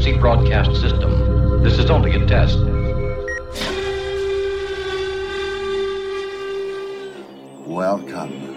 emergency broadcast system. This is only a test. Welcome.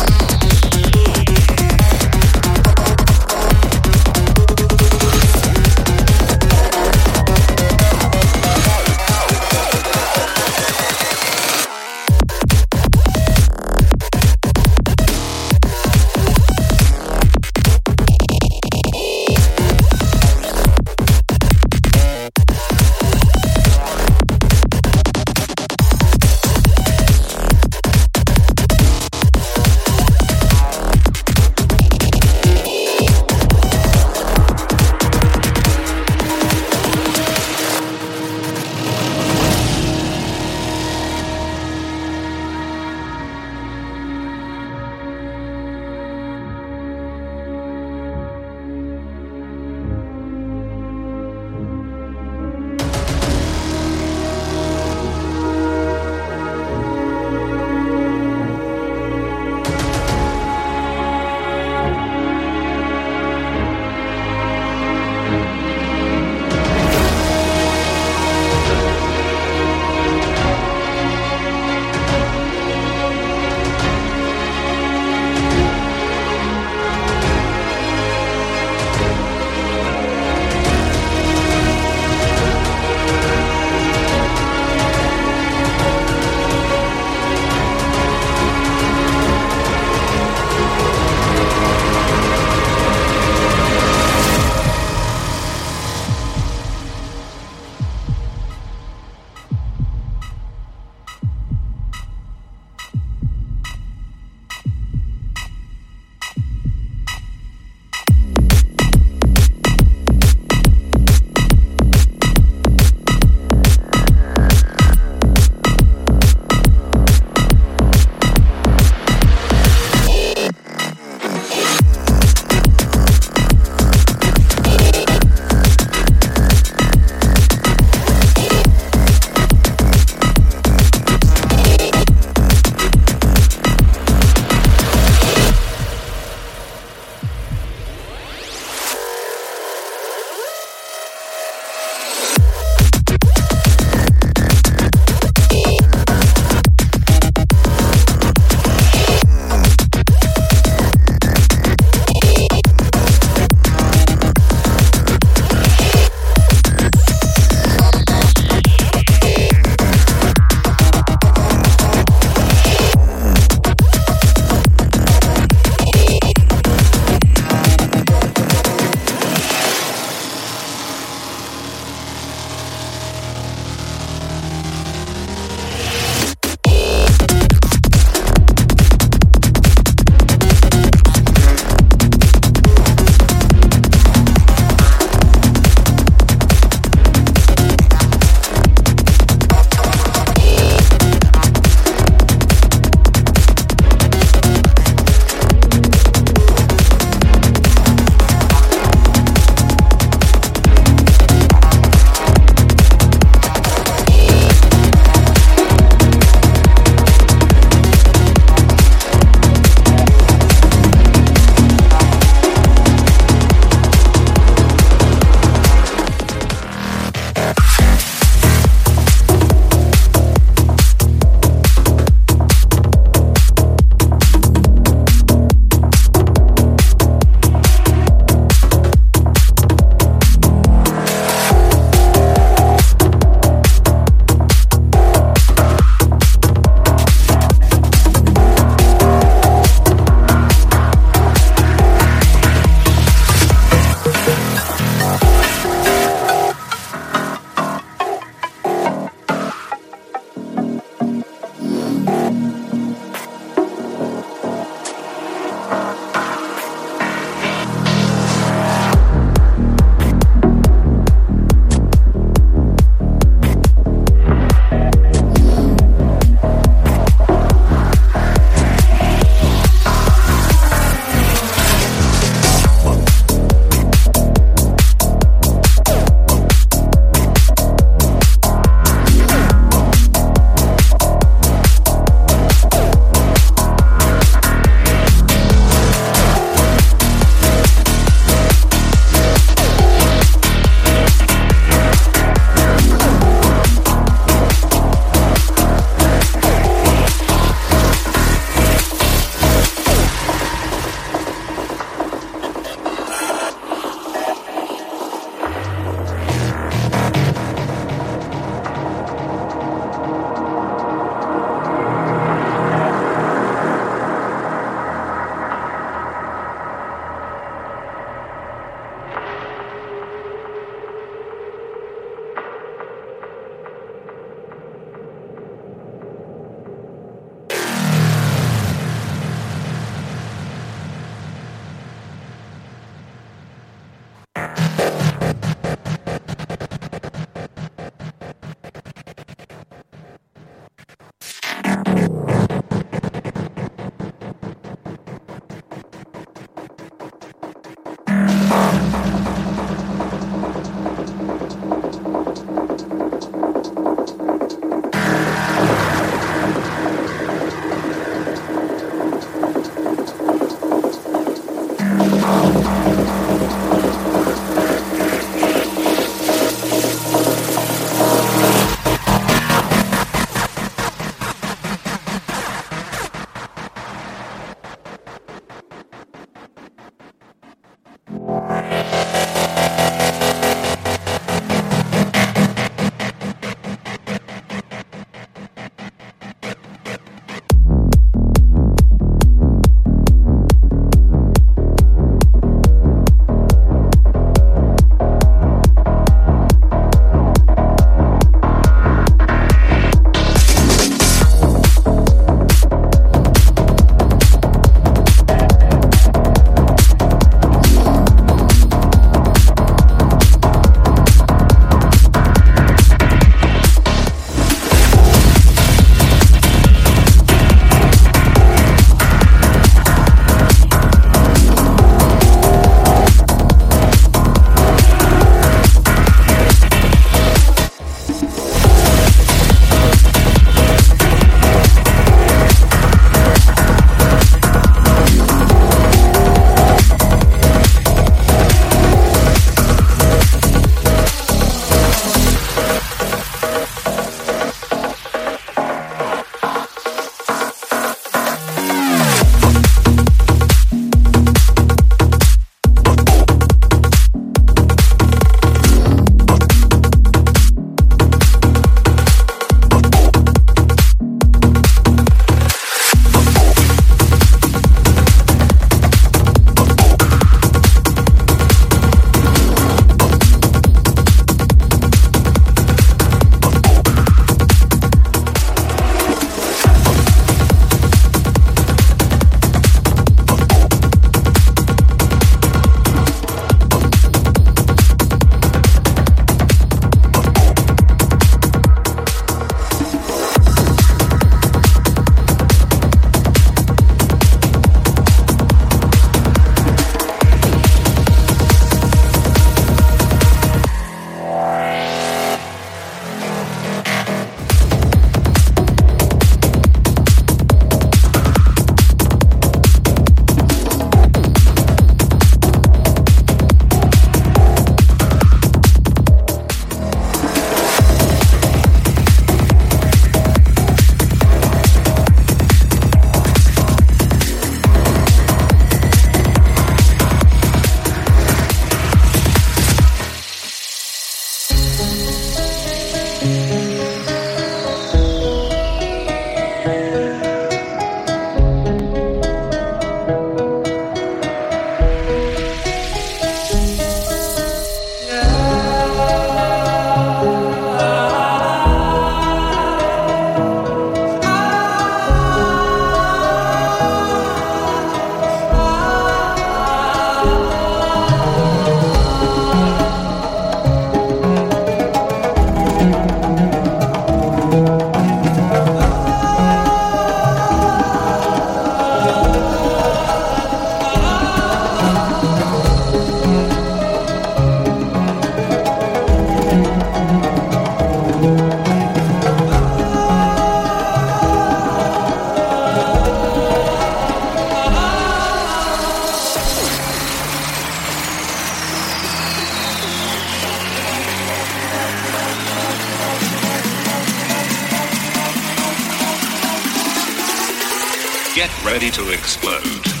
ready to explode.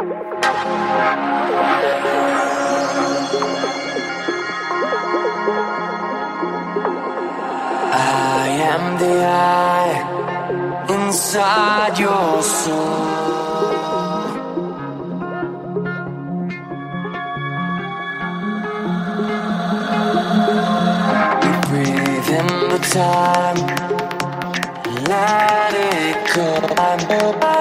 I am the eye inside your soul. We breathe in the time, let it go.